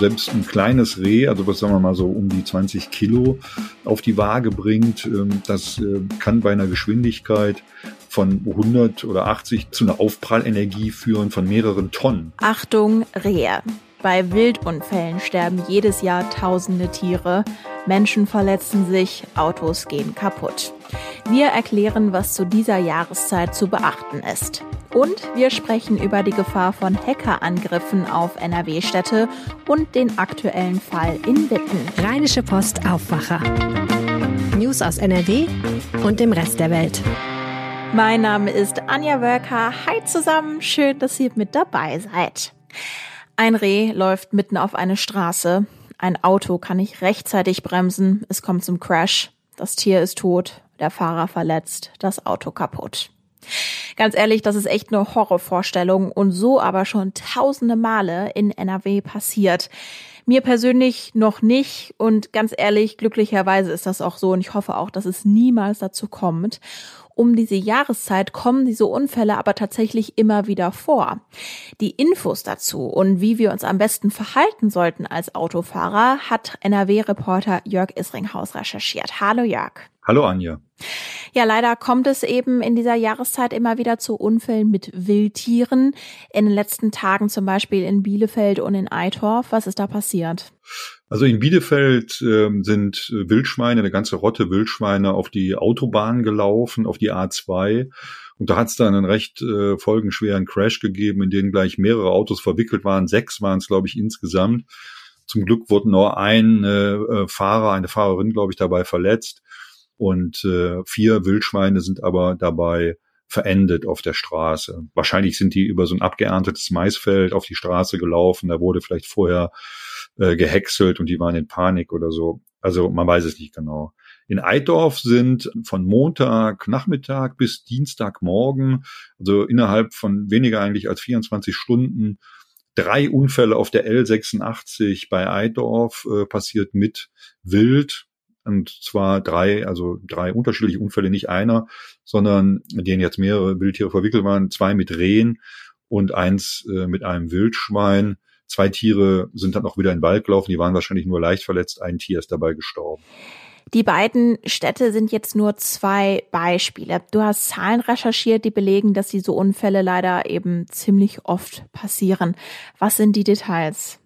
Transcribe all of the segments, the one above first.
Selbst ein kleines Reh, also was sagen wir mal so um die 20 Kilo auf die Waage bringt, ähm, das äh, kann bei einer Geschwindigkeit von 100 oder 80 zu einer Aufprallenergie führen von mehreren Tonnen. Achtung, Rehe. Bei Wildunfällen sterben jedes Jahr tausende Tiere. Menschen verletzen sich, Autos gehen kaputt. Wir erklären, was zu dieser Jahreszeit zu beachten ist. Und wir sprechen über die Gefahr von Hackerangriffen auf NRW-Städte und den aktuellen Fall in Witten. Rheinische Post Aufwacher. News aus NRW und dem Rest der Welt. Mein Name ist Anja Wölker. Hi zusammen, schön, dass ihr mit dabei seid. Ein Reh läuft mitten auf eine Straße. Ein Auto kann nicht rechtzeitig bremsen. Es kommt zum Crash. Das Tier ist tot, der Fahrer verletzt, das Auto kaputt. Ganz ehrlich, das ist echt eine Horrorvorstellung und so aber schon tausende Male in NRW passiert. Mir persönlich noch nicht und ganz ehrlich, glücklicherweise ist das auch so und ich hoffe auch, dass es niemals dazu kommt um diese Jahreszeit kommen diese Unfälle aber tatsächlich immer wieder vor. Die Infos dazu und wie wir uns am besten verhalten sollten als Autofahrer hat NRW-Reporter Jörg Isringhaus recherchiert. Hallo Jörg. Hallo Anja. Ja, leider kommt es eben in dieser Jahreszeit immer wieder zu Unfällen mit Wildtieren. In den letzten Tagen zum Beispiel in Bielefeld und in Eitorf. Was ist da passiert? Also in Bielefeld äh, sind Wildschweine, eine ganze Rotte Wildschweine auf die Autobahn gelaufen, auf die A2. Und da hat es dann einen recht äh, folgenschweren Crash gegeben, in dem gleich mehrere Autos verwickelt waren. Sechs waren es, glaube ich, insgesamt. Zum Glück wurde nur ein äh, Fahrer, eine Fahrerin, glaube ich, dabei verletzt und äh, vier Wildschweine sind aber dabei verendet auf der Straße. Wahrscheinlich sind die über so ein abgeerntetes Maisfeld auf die Straße gelaufen. Da wurde vielleicht vorher äh, gehäckselt und die waren in Panik oder so. Also man weiß es nicht genau. In Eidorf sind von Montag Nachmittag bis Dienstagmorgen, also innerhalb von weniger eigentlich als 24 Stunden, drei Unfälle auf der L86 bei Eidorf äh, passiert mit Wild. Und zwar drei, also drei unterschiedliche Unfälle, nicht einer, sondern in denen jetzt mehrere Wildtiere verwickelt waren, zwei mit Rehen und eins äh, mit einem Wildschwein. Zwei Tiere sind dann auch wieder in den Wald gelaufen, die waren wahrscheinlich nur leicht verletzt, ein Tier ist dabei gestorben. Die beiden Städte sind jetzt nur zwei Beispiele. Du hast Zahlen recherchiert, die belegen, dass diese Unfälle leider eben ziemlich oft passieren. Was sind die Details?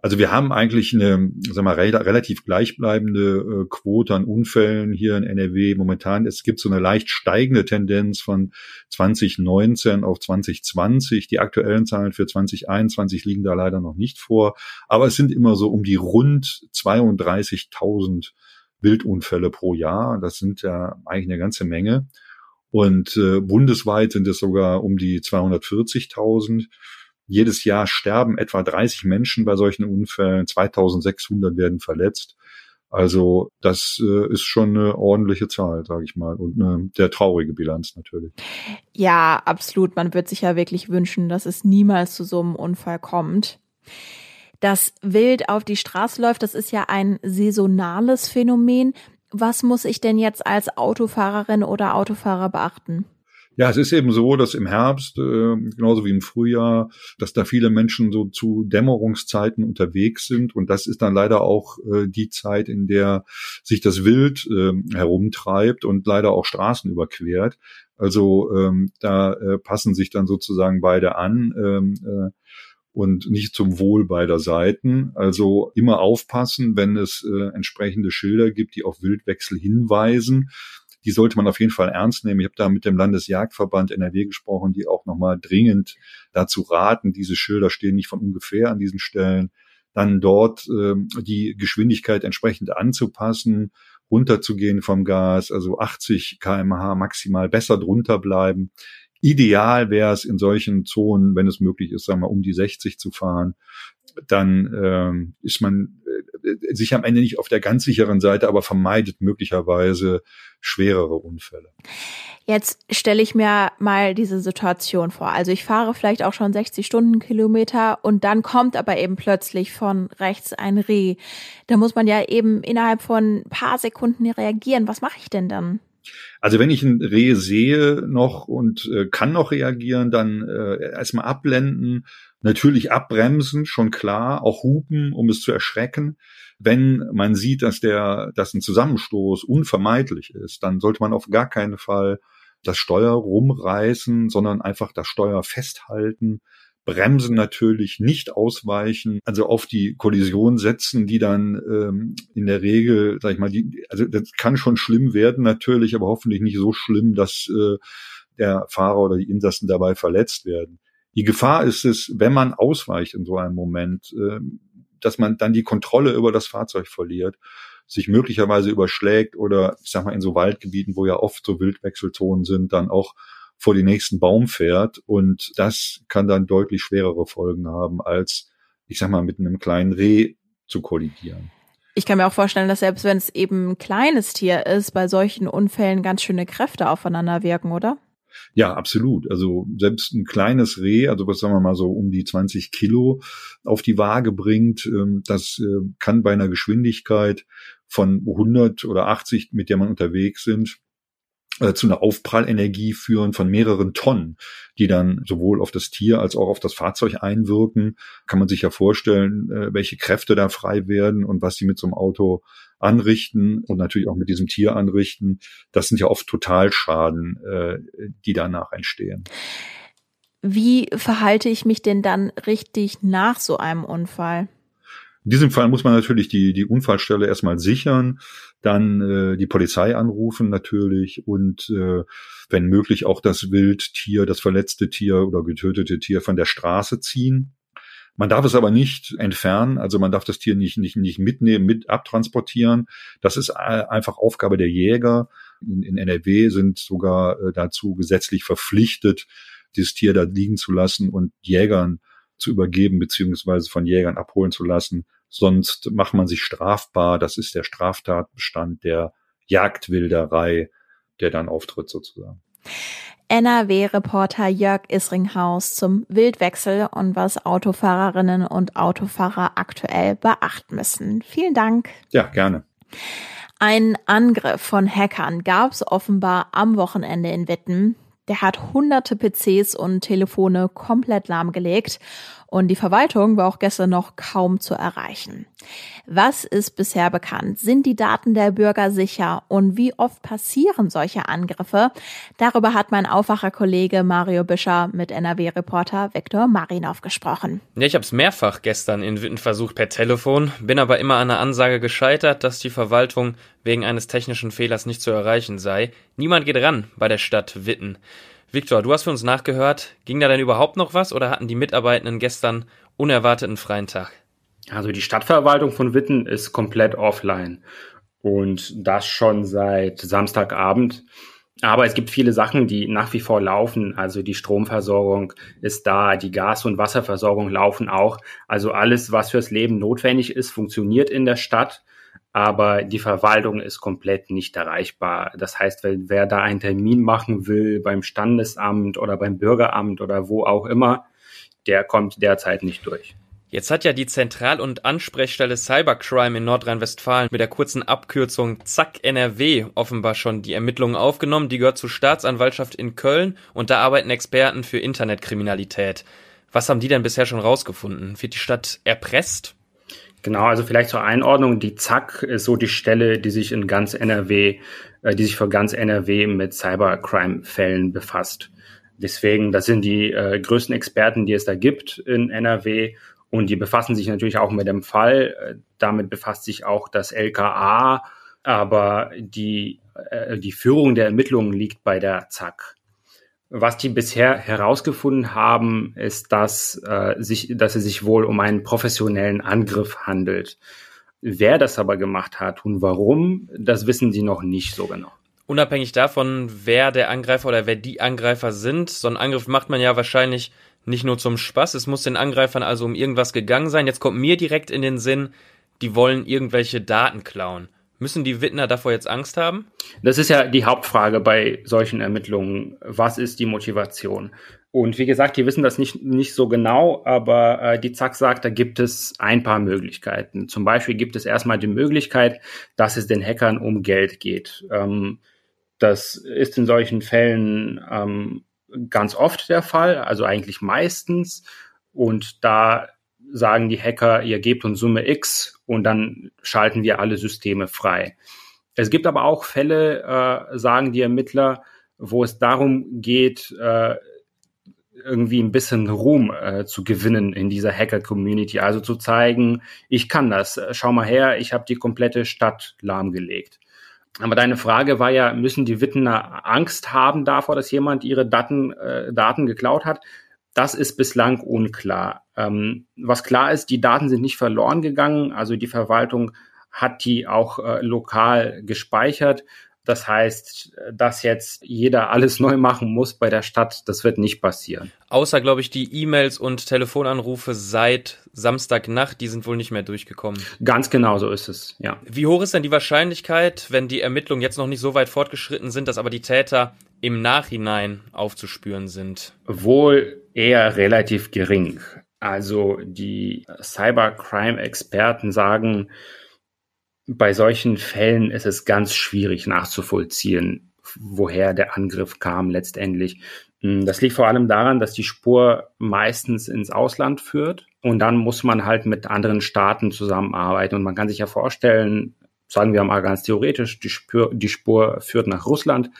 Also wir haben eigentlich eine sag mal, relativ gleichbleibende äh, Quote an Unfällen hier in NRW momentan. Es gibt so eine leicht steigende Tendenz von 2019 auf 2020. Die aktuellen Zahlen für 2021 liegen da leider noch nicht vor. Aber es sind immer so um die rund 32.000 Wildunfälle pro Jahr. Das sind ja eigentlich eine ganze Menge. Und äh, bundesweit sind es sogar um die 240.000. Jedes Jahr sterben etwa 30 Menschen bei solchen Unfällen, 2600 werden verletzt. Also das äh, ist schon eine ordentliche Zahl, sage ich mal, und eine sehr traurige Bilanz natürlich. Ja, absolut. Man wird sich ja wirklich wünschen, dass es niemals zu so einem Unfall kommt. Das Wild auf die Straße läuft, das ist ja ein saisonales Phänomen. Was muss ich denn jetzt als Autofahrerin oder Autofahrer beachten? Ja, es ist eben so, dass im Herbst, äh, genauso wie im Frühjahr, dass da viele Menschen so zu Dämmerungszeiten unterwegs sind. Und das ist dann leider auch äh, die Zeit, in der sich das Wild äh, herumtreibt und leider auch Straßen überquert. Also ähm, da äh, passen sich dann sozusagen beide an. Ähm, äh, und nicht zum Wohl beider Seiten. Also immer aufpassen, wenn es äh, entsprechende Schilder gibt, die auf Wildwechsel hinweisen die sollte man auf jeden Fall ernst nehmen. Ich habe da mit dem Landesjagdverband NRW gesprochen, die auch nochmal dringend dazu raten, diese Schilder stehen nicht von ungefähr an diesen Stellen, dann dort äh, die Geschwindigkeit entsprechend anzupassen, runterzugehen vom Gas, also 80 kmh maximal besser drunter bleiben. Ideal wäre es in solchen Zonen, wenn es möglich ist, sagen wir um die 60 zu fahren. Dann ähm, ist man äh, sich am Ende nicht auf der ganz sicheren Seite, aber vermeidet möglicherweise schwerere Unfälle. Jetzt stelle ich mir mal diese Situation vor. Also ich fahre vielleicht auch schon 60 Stundenkilometer und dann kommt aber eben plötzlich von rechts ein Reh. Da muss man ja eben innerhalb von ein paar Sekunden reagieren. Was mache ich denn dann? Also wenn ich ein Reh sehe noch und äh, kann noch reagieren, dann äh, erstmal abblenden, natürlich abbremsen, schon klar, auch hupen, um es zu erschrecken. Wenn man sieht, dass der, dass ein Zusammenstoß unvermeidlich ist, dann sollte man auf gar keinen Fall das Steuer rumreißen, sondern einfach das Steuer festhalten, Bremsen natürlich nicht ausweichen, also auf die Kollision setzen, die dann ähm, in der Regel, sag ich mal, die, also das kann schon schlimm werden natürlich, aber hoffentlich nicht so schlimm, dass äh, der Fahrer oder die Insassen dabei verletzt werden. Die Gefahr ist es, wenn man ausweicht in so einem Moment, äh, dass man dann die Kontrolle über das Fahrzeug verliert sich möglicherweise überschlägt oder ich sag mal in so Waldgebieten, wo ja oft so Wildwechselzonen sind, dann auch vor den nächsten Baum fährt und das kann dann deutlich schwerere Folgen haben, als ich sag mal mit einem kleinen Reh zu kollidieren. Ich kann mir auch vorstellen, dass selbst wenn es eben ein kleines Tier ist, bei solchen Unfällen ganz schöne Kräfte aufeinander wirken, oder? Ja, absolut. Also selbst ein kleines Reh, also was sagen wir mal so um die 20 Kilo auf die Waage bringt, ähm, das äh, kann bei einer Geschwindigkeit von 100 oder 80, mit der man unterwegs sind, äh, zu einer Aufprallenergie führen von mehreren Tonnen, die dann sowohl auf das Tier als auch auf das Fahrzeug einwirken. Kann man sich ja vorstellen, äh, welche Kräfte da frei werden und was sie mit so einem Auto anrichten und natürlich auch mit diesem Tier anrichten. Das sind ja oft Totalschaden, äh, die danach entstehen. Wie verhalte ich mich denn dann richtig nach so einem Unfall? In diesem Fall muss man natürlich die, die Unfallstelle erstmal sichern, dann äh, die Polizei anrufen natürlich und äh, wenn möglich auch das Wildtier, das verletzte Tier oder getötete Tier von der Straße ziehen. Man darf es aber nicht entfernen, also man darf das Tier nicht, nicht, nicht mitnehmen, mit abtransportieren. Das ist äh, einfach Aufgabe der Jäger. In, in NRW sind sogar äh, dazu gesetzlich verpflichtet, dieses Tier da liegen zu lassen und Jägern zu übergeben, beziehungsweise von Jägern abholen zu lassen, sonst macht man sich strafbar. Das ist der Straftatbestand der Jagdwilderei, der dann auftritt sozusagen. NRW-Reporter Jörg Isringhaus zum Wildwechsel und was Autofahrerinnen und Autofahrer aktuell beachten müssen. Vielen Dank. Ja, gerne. Ein Angriff von Hackern gab es offenbar am Wochenende in Witten. Der hat hunderte PCs und Telefone komplett lahmgelegt und die Verwaltung war auch gestern noch kaum zu erreichen. Was ist bisher bekannt? Sind die Daten der Bürger sicher und wie oft passieren solche Angriffe? Darüber hat mein Aufwacherkollege Mario Büscher mit NRW-Reporter Viktor Marinov gesprochen. Ja, ich habe es mehrfach gestern in Witten versucht per Telefon, bin aber immer an der Ansage gescheitert, dass die Verwaltung wegen eines technischen Fehlers nicht zu erreichen sei. Niemand geht ran bei der Stadt Witten. Viktor, du hast für uns nachgehört. Ging da denn überhaupt noch was oder hatten die Mitarbeitenden gestern unerwarteten freien Tag? Also die Stadtverwaltung von Witten ist komplett offline und das schon seit Samstagabend. Aber es gibt viele Sachen, die nach wie vor laufen. Also die Stromversorgung ist da, die Gas- und Wasserversorgung laufen auch. Also alles, was fürs Leben notwendig ist, funktioniert in der Stadt aber die Verwaltung ist komplett nicht erreichbar. Das heißt, wenn wer da einen Termin machen will beim Standesamt oder beim Bürgeramt oder wo auch immer, der kommt derzeit nicht durch. Jetzt hat ja die Zentral- und Ansprechstelle Cybercrime in Nordrhein-Westfalen mit der kurzen Abkürzung Zack NRW offenbar schon die Ermittlungen aufgenommen. Die gehört zur Staatsanwaltschaft in Köln und da arbeiten Experten für Internetkriminalität. Was haben die denn bisher schon rausgefunden? Wird die Stadt erpresst? Genau, also vielleicht zur Einordnung, die ZAK ist so die Stelle, die sich in ganz NRW, äh, die sich für ganz NRW mit Cybercrime-Fällen befasst. Deswegen, das sind die äh, größten Experten, die es da gibt in NRW und die befassen sich natürlich auch mit dem Fall. Äh, damit befasst sich auch das LKA, aber die, äh, die Führung der Ermittlungen liegt bei der ZAK. Was die bisher herausgefunden haben, ist, dass, äh, sich, dass es sich wohl um einen professionellen Angriff handelt. Wer das aber gemacht hat und warum, das wissen sie noch nicht so genau. Unabhängig davon, wer der Angreifer oder wer die Angreifer sind, so einen Angriff macht man ja wahrscheinlich Nicht nur zum Spaß, es muss den Angreifern also um irgendwas gegangen sein. Jetzt kommt mir direkt in den Sinn, die wollen irgendwelche Daten klauen. Müssen die Wittner davor jetzt Angst haben? Das ist ja die Hauptfrage bei solchen Ermittlungen. Was ist die Motivation? Und wie gesagt, die wissen das nicht, nicht so genau, aber äh, die ZAK sagt, da gibt es ein paar Möglichkeiten. Zum Beispiel gibt es erstmal die Möglichkeit, dass es den Hackern um Geld geht. Ähm, das ist in solchen Fällen ähm, ganz oft der Fall, also eigentlich meistens. Und da sagen die Hacker, ihr gebt uns Summe X und dann schalten wir alle Systeme frei. Es gibt aber auch Fälle, äh, sagen die Ermittler, wo es darum geht, äh, irgendwie ein bisschen Ruhm äh, zu gewinnen in dieser Hacker-Community. Also zu zeigen, ich kann das. Schau mal her, ich habe die komplette Stadt lahmgelegt. Aber deine Frage war ja, müssen die Wittener Angst haben davor, dass jemand ihre Daten, äh, Daten geklaut hat? Das ist bislang unklar. Ähm, was klar ist, die Daten sind nicht verloren gegangen. Also die Verwaltung hat die auch äh, lokal gespeichert. Das heißt, dass jetzt jeder alles neu machen muss bei der Stadt, das wird nicht passieren. Außer, glaube ich, die E-Mails und Telefonanrufe seit Samstagnacht, die sind wohl nicht mehr durchgekommen. Ganz genau so ist es, ja. Wie hoch ist denn die Wahrscheinlichkeit, wenn die Ermittlungen jetzt noch nicht so weit fortgeschritten sind, dass aber die Täter im Nachhinein aufzuspüren sind? Wohl eher relativ gering. Also die Cybercrime-Experten sagen, bei solchen Fällen ist es ganz schwierig nachzuvollziehen, woher der Angriff kam letztendlich. Hm, das liegt vor allem daran, dass die Spur meistens ins Ausland führt und dann muss man halt mit anderen Staaten zusammenarbeiten. Und man kann sich ja vorstellen, sagen wir mal ganz theoretisch, die Spur, die Spur führt nach Russland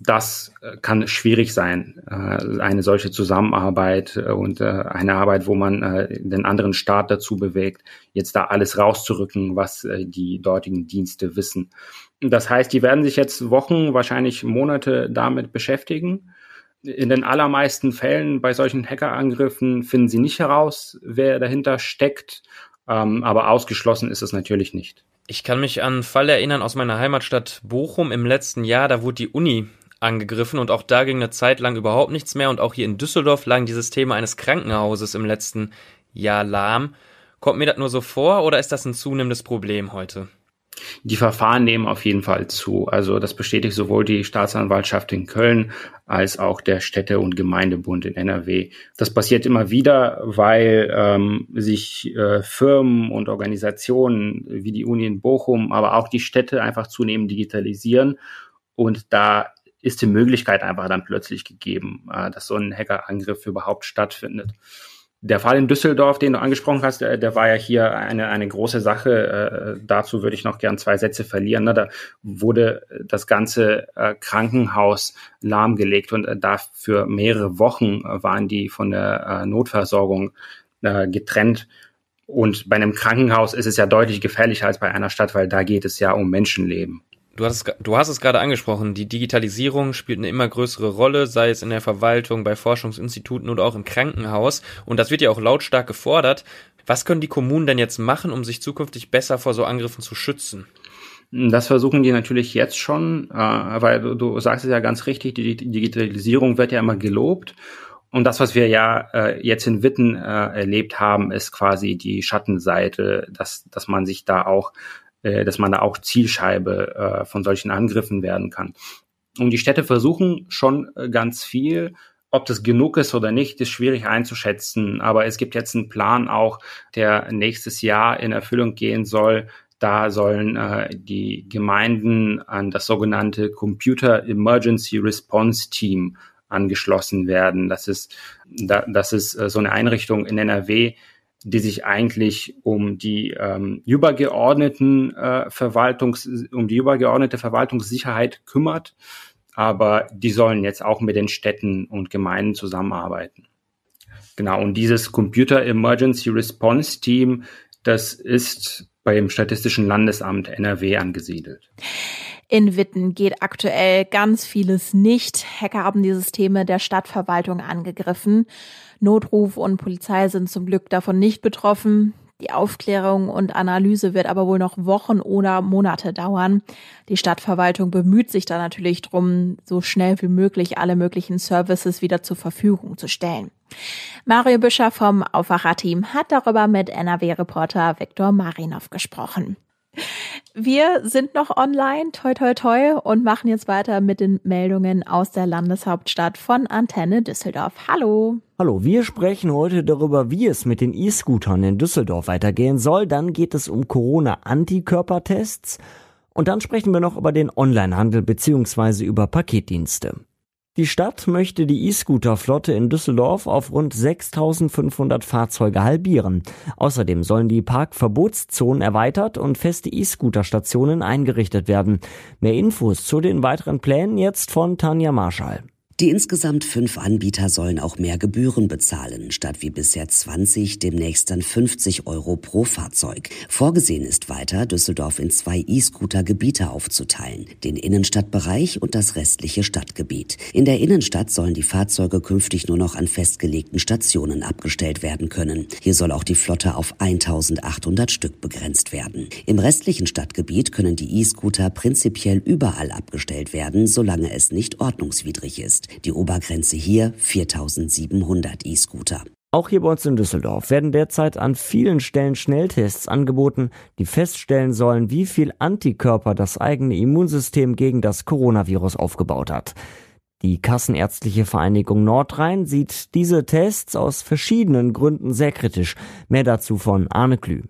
das äh, kann schwierig sein, äh, eine solche Zusammenarbeit äh, und eine Arbeit, wo man den anderen Staat dazu bewegt, jetzt da alles rauszurücken, was die dortigen Dienste wissen. Das heißt, die werden sich jetzt Wochen, wahrscheinlich Monate damit beschäftigen. In den allermeisten Fällen bei solchen Hackerangriffen finden sie nicht heraus, wer dahinter steckt, ähm, aber ausgeschlossen ist es natürlich nicht. Ich kann mich an einen Fall erinnern aus meiner Heimatstadt Bochum im letzten Jahr. Da wurde die Uni angegriffen und auch da ging eine Zeit lang überhaupt nichts mehr und auch hier in Düsseldorf lag dieses Thema eines Krankenhauses im letzten Jahr lahm. Kommt mir das nur so vor oder ist das ein zunehmendes Problem heute? Die Verfahren nehmen auf jeden Fall zu. Also das bestätigt sowohl die Staatsanwaltschaft in Köln als auch der Städte- und Gemeindebund in NRW. Das passiert immer wieder, weil ähm, sich äh, Firmen und Organisationen wie die Uni in Bochum, aber auch die Städte einfach zunehmend digitalisieren und da ist die Möglichkeit einfach dann plötzlich gegeben, äh, dass so ein Hackerangriff überhaupt stattfindet. Der Fall in Düsseldorf, den du angesprochen hast, der, der war ja hier eine, eine große Sache. Äh, dazu würde ich noch gern zwei Sätze verlieren. Ne? Da wurde das ganze äh, Krankenhaus lahmgelegt und äh, dafür mehrere Wochen waren die von der äh, Notversorgung äh, getrennt. Und bei einem Krankenhaus ist es ja deutlich gefährlicher als bei einer Stadt, weil da geht es ja um Menschenleben. Du hast, es, du hast es gerade angesprochen, die Digitalisierung spielt eine immer größere Rolle, sei es in der Verwaltung, bei Forschungsinstituten oder auch im Krankenhaus. Und das wird ja auch lautstark gefordert. Was können die Kommunen denn jetzt machen, um sich zukünftig besser vor so Angriffen zu schützen? Das versuchen die natürlich jetzt schon, äh, weil du, sagst es ja ganz richtig, die Digitalisierung wird ja immer gelobt. Und das, was wir ja äh, jetzt in Witten äh, erlebt haben, ist quasi die Schattenseite, dass, dass man sich da auch äh, dass man da auch Zielscheibe äh, von solchen Angriffen werden kann. Und die Städte versuchen schon äh, ganz viel. Ob das genug ist oder nicht, ist schwierig einzuschätzen. Aber es gibt jetzt einen Plan auch, der nächstes Jahr in Erfüllung gehen soll. Da sollen äh, die Gemeinden an das sogenannte Computer Emergency Response Team angeschlossen werden. Das ist, da, das ist äh, so eine Einrichtung in NRW, die sich eigentlich um die ähm, übergeordneten äh, Verwaltungs, um die übergeordnete Verwaltungssicherheit kümmert. Aber die sollen jetzt auch mit den Städten und Gemeinden zusammenarbeiten. Genau. Und dieses Computer Emergency Response Team, das ist beim Statistischen Landesamt NRW angesiedelt. In Witten geht aktuell ganz vieles nicht. Hacker haben die Systeme der Stadtverwaltung angegriffen. Notruf und Polizei sind zum Glück davon nicht betroffen. Die Aufklärung und Analyse wird aber wohl noch Wochen oder Monate dauern. Die Stadtverwaltung bemüht sich da natürlich drum, so schnell wie möglich alle möglichen Services wieder zur Verfügung zu stellen. Mario Büscher vom Aufwacherteam hat darüber mit NRW-Reporter Viktor Marinov gesprochen. Wir sind noch online, toi toi toi, und machen jetzt weiter mit den Meldungen aus der Landeshauptstadt von Antenne Düsseldorf. Hallo. Hallo, wir sprechen heute darüber, wie es mit den E-Scootern in Düsseldorf weitergehen soll. Dann geht es um Corona-Antikörpertests. Und dann sprechen wir noch über den Onlinehandel bzw. über Paketdienste. Die Stadt möchte die E-Scooter-Flotte in Düsseldorf auf rund 6500 Fahrzeuge halbieren. Außerdem sollen die Parkverbotszonen erweitert und feste E-Scooter-Stationen eingerichtet werden. Mehr Infos zu den weiteren Plänen jetzt von Tanja Marschall. Die insgesamt fünf Anbieter sollen auch mehr Gebühren bezahlen, statt wie bisher 20 demnächst dann 50 Euro pro Fahrzeug. Vorgesehen ist weiter, Düsseldorf in zwei E-Scooter-Gebiete aufzuteilen, den Innenstadtbereich und das restliche Stadtgebiet. In der Innenstadt sollen die Fahrzeuge künftig nur noch an festgelegten Stationen abgestellt werden können. Hier soll auch die Flotte auf 1800 Stück begrenzt werden. Im restlichen Stadtgebiet können die E-Scooter prinzipiell überall abgestellt werden, solange es nicht ordnungswidrig ist. Die Obergrenze hier 4700 E-Scooter. Auch hier bei uns in Düsseldorf werden derzeit an vielen Stellen Schnelltests angeboten, die feststellen sollen, wie viel Antikörper das eigene Immunsystem gegen das Coronavirus aufgebaut hat. Die Kassenärztliche Vereinigung Nordrhein sieht diese Tests aus verschiedenen Gründen sehr kritisch. Mehr dazu von Arne Klü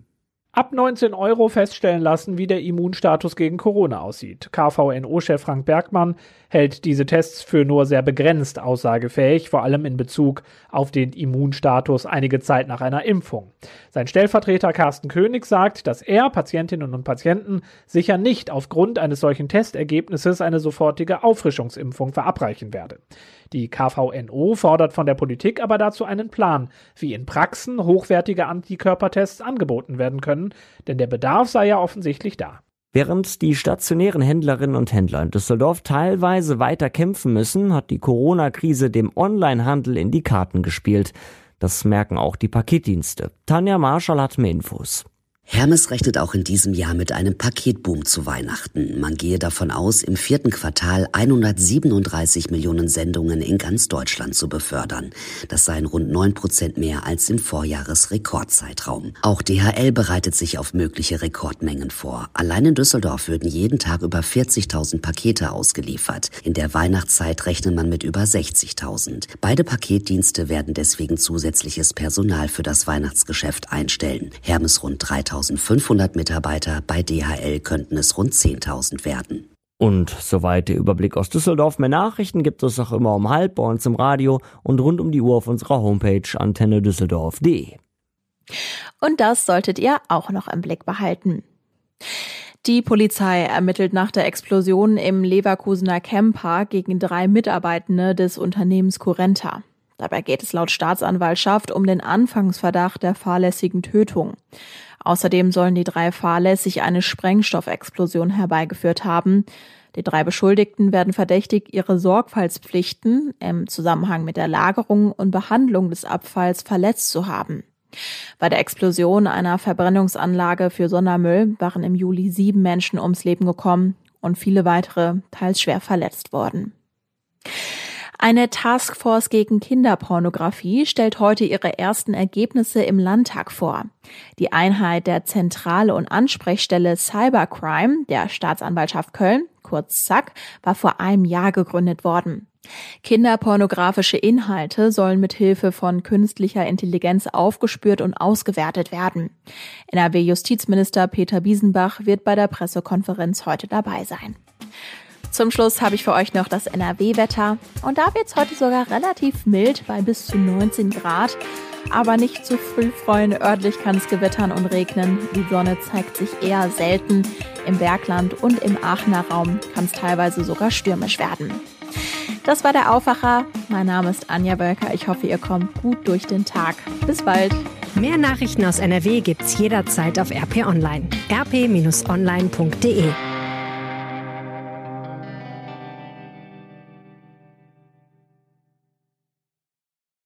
ab 19 Euro feststellen lassen, wie der Immunstatus gegen Corona aussieht. KVNO-Chef Frank Bergmann hält diese Tests für nur sehr begrenzt aussagefähig, vor allem in Bezug auf den Immunstatus einige Zeit nach einer Impfung. Sein Stellvertreter Carsten König sagt, dass er Patientinnen und Patienten sicher nicht aufgrund eines solchen Testergebnisses eine sofortige Auffrischungsimpfung verabreichen werde. Die KVNO fordert von der Politik aber dazu einen Plan, wie in Praxen hochwertige Antikörpertests angeboten werden können, denn der Bedarf sei ja offensichtlich da. Während die stationären Händlerinnen und Händler in Düsseldorf teilweise weiter kämpfen müssen, hat die Corona-Krise dem Onlinehandel in die Karten gespielt. Das merken auch die Paketdienste. Tanja Marschall hat mehr Infos. Hermes rechnet auch in diesem Jahr mit einem Paketboom zu Weihnachten. Man gehe davon aus, im vierten Quartal 137 Millionen Sendungen in ganz Deutschland zu befördern. Das seien rund 9 Prozent mehr als im Vorjahresrekordzeitraum. Auch DHL bereitet sich auf mögliche Rekordmengen vor. Allein in Düsseldorf würden jeden Tag über 40.000 Pakete ausgeliefert. In der Weihnachtszeit rechnet man mit über 60.000. Beide Paketdienste werden deswegen zusätzliches Personal für das Weihnachtsgeschäft einstellen. Hermes rund 3.000 2500 Mitarbeiter, bei DHL könnten es rund 10.000 werden. Und soweit der Überblick aus Düsseldorf. Mehr Nachrichten gibt es auch immer um halb bei uns im Radio und rund um die Uhr auf unserer Homepage antennedüsseldorf.de. Und das solltet ihr auch noch im Blick behalten. Die Polizei ermittelt nach der Explosion im Leverkusener Camper gegen drei Mitarbeitende des Unternehmens Curenta. Dabei geht es laut Staatsanwaltschaft um den Anfangsverdacht der fahrlässigen Tötung. Außerdem sollen die drei fahrlässig eine Sprengstoffexplosion herbeigeführt haben. Die drei Beschuldigten werden verdächtigt, ihre Sorgfaltspflichten im Zusammenhang mit der Lagerung und Behandlung des Abfalls verletzt zu haben. Bei der Explosion einer Verbrennungsanlage für Sondermüll waren im Juli sieben Menschen ums Leben gekommen und viele weitere teils schwer verletzt worden. Eine Taskforce gegen Kinderpornografie stellt heute ihre ersten Ergebnisse im Landtag vor. Die Einheit der Zentrale und Ansprechstelle Cybercrime der Staatsanwaltschaft Köln, kurz ZAK, war vor einem Jahr gegründet worden. Kinderpornografische Inhalte sollen mit Hilfe von künstlicher Intelligenz aufgespürt und ausgewertet werden. NRW-Justizminister Peter Biesenbach wird bei der Pressekonferenz heute dabei sein. Zum Schluss habe ich für euch noch das NRW-Wetter. Und da wird es heute sogar relativ mild bei bis zu 19 Grad. Aber nicht zu früh freuen, örtlich kann es gewittern und regnen. Die Sonne zeigt sich eher selten. Im Bergland und im Aachener Raum kann es teilweise sogar stürmisch werden. Das war der Aufwacher. Mein Name ist Anja Wölker. Ich hoffe, ihr kommt gut durch den Tag. Bis bald. Mehr Nachrichten aus NRW gibt's jederzeit auf RP Online. rp-online.de